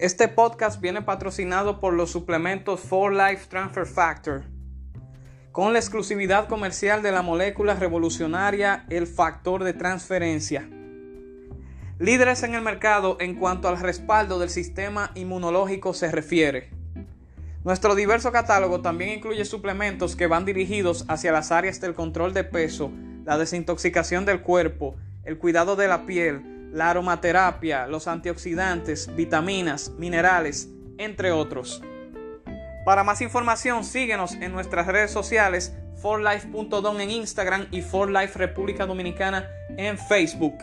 Este podcast viene patrocinado por los suplementos For Life Transfer Factor, con la exclusividad comercial de la molécula revolucionaria el factor de transferencia. Líderes en el mercado en cuanto al respaldo del sistema inmunológico se refiere. Nuestro diverso catálogo también incluye suplementos que van dirigidos hacia las áreas del control de peso, la desintoxicación del cuerpo, el cuidado de la piel, la aromaterapia, los antioxidantes, vitaminas, minerales, entre otros. Para más información, síguenos en nuestras redes sociales, forlife.don en Instagram y forlife República Dominicana en Facebook.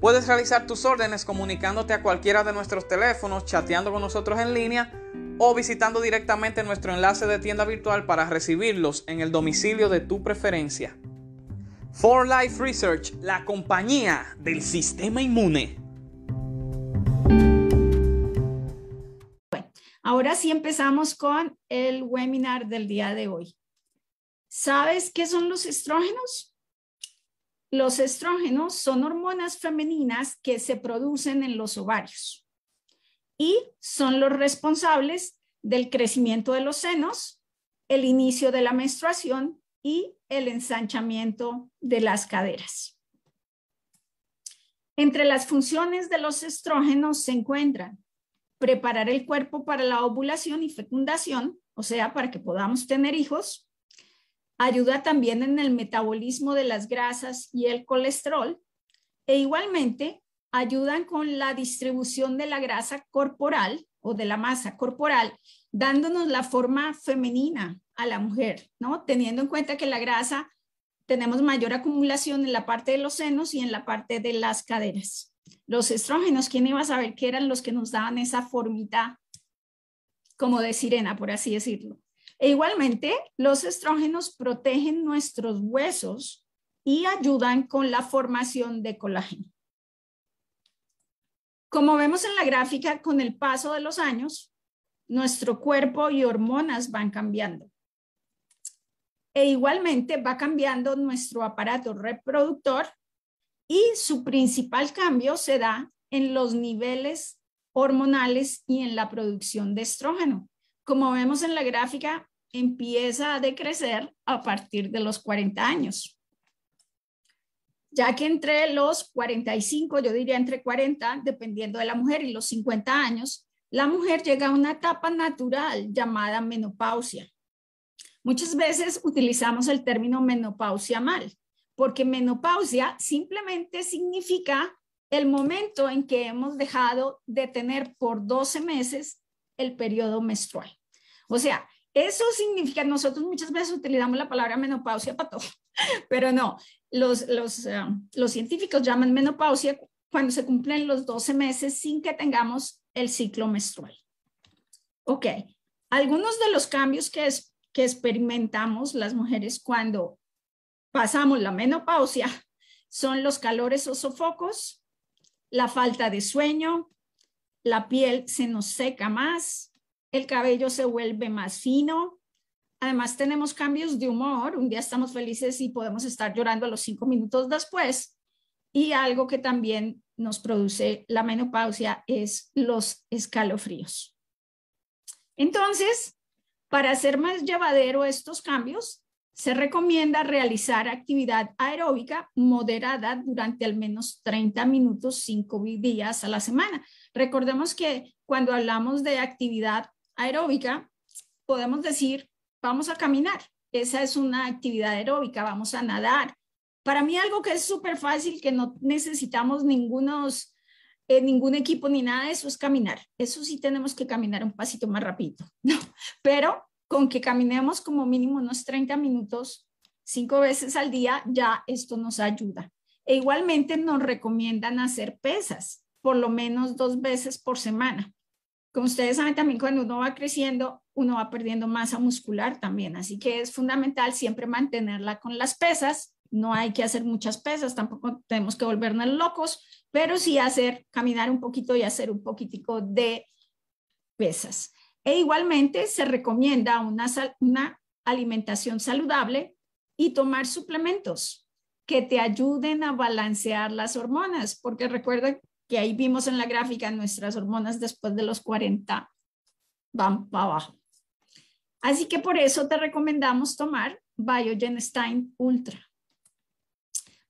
Puedes realizar tus órdenes comunicándote a cualquiera de nuestros teléfonos, chateando con nosotros en línea o visitando directamente nuestro enlace de tienda virtual para recibirlos en el domicilio de tu preferencia. For Life Research, la compañía del sistema inmune. Bueno, ahora sí empezamos con el webinar del día de hoy. ¿Sabes qué son los estrógenos? Los estrógenos son hormonas femeninas que se producen en los ovarios y son los responsables del crecimiento de los senos, el inicio de la menstruación y el ensanchamiento de las caderas. Entre las funciones de los estrógenos se encuentran preparar el cuerpo para la ovulación y fecundación, o sea, para que podamos tener hijos. Ayuda también en el metabolismo de las grasas y el colesterol. E igualmente ayudan con la distribución de la grasa corporal o de la masa corporal, dándonos la forma femenina a la mujer, ¿no? Teniendo en cuenta que la grasa tenemos mayor acumulación en la parte de los senos y en la parte de las caderas. Los estrógenos, ¿quién iba a saber que eran los que nos daban esa formita como de sirena, por así decirlo? E igualmente, los estrógenos protegen nuestros huesos y ayudan con la formación de colágeno. Como vemos en la gráfica, con el paso de los años, nuestro cuerpo y hormonas van cambiando. E igualmente va cambiando nuestro aparato reproductor y su principal cambio se da en los niveles hormonales y en la producción de estrógeno. Como vemos en la gráfica, empieza a decrecer a partir de los 40 años ya que entre los 45, yo diría entre 40, dependiendo de la mujer, y los 50 años, la mujer llega a una etapa natural llamada menopausia. Muchas veces utilizamos el término menopausia mal, porque menopausia simplemente significa el momento en que hemos dejado de tener por 12 meses el periodo menstrual. O sea, eso significa, nosotros muchas veces utilizamos la palabra menopausia para todo, pero no, eh, los científicos llaman menopausia cuando se cumplen los 12 meses sin que tengamos el ciclo menstrual. Ok, algunos de los cambios que, que experimentamos las mujeres cuando pasamos la menopausia son los calores o sofocos, la falta de sueño, la piel se nos seca más, el cabello se vuelve más fino, Además, tenemos cambios de humor. Un día estamos felices y podemos estar llorando a los cinco minutos después. Y algo que también nos produce la menopausia es los escalofríos. Entonces, para hacer más llevadero estos cambios, se recomienda realizar actividad aeróbica moderada durante al menos 30 minutos, cinco días a la semana. Recordemos que cuando hablamos de actividad aeróbica, podemos decir vamos a caminar. Esa es una actividad aeróbica, vamos a nadar. Para mí algo que es súper fácil, que no necesitamos ningunos, eh, ningún equipo ni nada de eso es caminar. Eso sí tenemos que caminar un pasito más rápido, ¿no? Pero con que caminemos como mínimo unos 30 minutos, cinco veces al día, ya esto nos ayuda. E igualmente nos recomiendan hacer pesas, por lo menos dos veces por semana. Como ustedes saben, también cuando uno va creciendo, uno va perdiendo masa muscular también. Así que es fundamental siempre mantenerla con las pesas. No hay que hacer muchas pesas, tampoco tenemos que volvernos locos, pero sí hacer, caminar un poquito y hacer un poquitico de pesas. E igualmente se recomienda una, una alimentación saludable y tomar suplementos que te ayuden a balancear las hormonas, porque recuerden que ahí vimos en la gráfica nuestras hormonas después de los 40 van para abajo. Así que por eso te recomendamos tomar Biogen Ultra.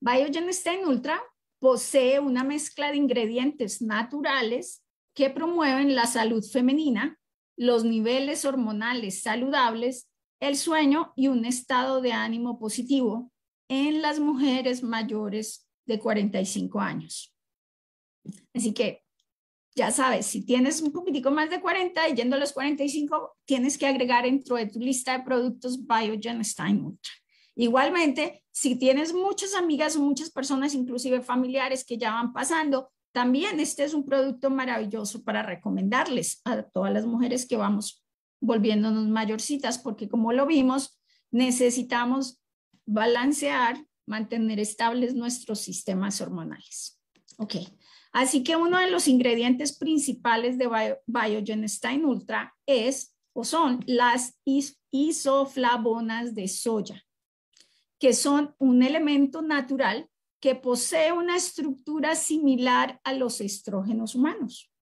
Biogen Ultra posee una mezcla de ingredientes naturales que promueven la salud femenina, los niveles hormonales saludables, el sueño y un estado de ánimo positivo en las mujeres mayores de 45 años. Así que ya sabes, si tienes un poquitico más de 40 y yendo a los 45, tienes que agregar dentro de tu lista de productos Biogen Stein Ultra. Igualmente, si tienes muchas amigas o muchas personas, inclusive familiares que ya van pasando, también este es un producto maravilloso para recomendarles a todas las mujeres que vamos volviéndonos mayorcitas, porque como lo vimos, necesitamos balancear, mantener estables nuestros sistemas hormonales. Ok, así que uno de los ingredientes principales de Biogen Stein Ultra es o son las isoflavonas de soya, que son un elemento natural que posee una estructura similar a los estrógenos humanos.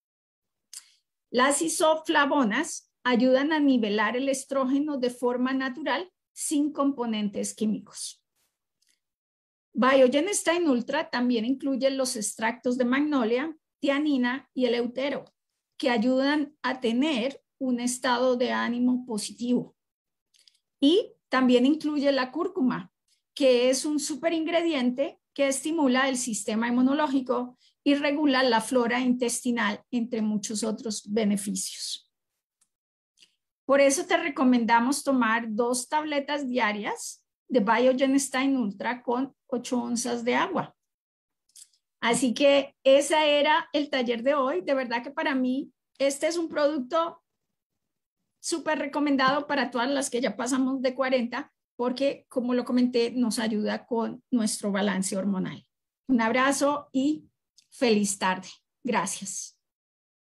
Las isoflavonas ayudan a nivelar el estrógeno de forma natural sin componentes químicos. Biogen Stein Ultra también incluye los extractos de magnolia, tianina y el eutero, que ayudan a tener un estado de ánimo positivo. Y también incluye la cúrcuma, que es un ingrediente que estimula el sistema inmunológico y regula la flora intestinal, entre muchos otros beneficios. Por eso te recomendamos tomar dos tabletas diarias de Biogen Stein Ultra con 8 onzas de agua. Así que ese era el taller de hoy. De verdad que para mí este es un producto súper recomendado para todas las que ya pasamos de 40 porque, como lo comenté, nos ayuda con nuestro balance hormonal. Un abrazo y feliz tarde. Gracias.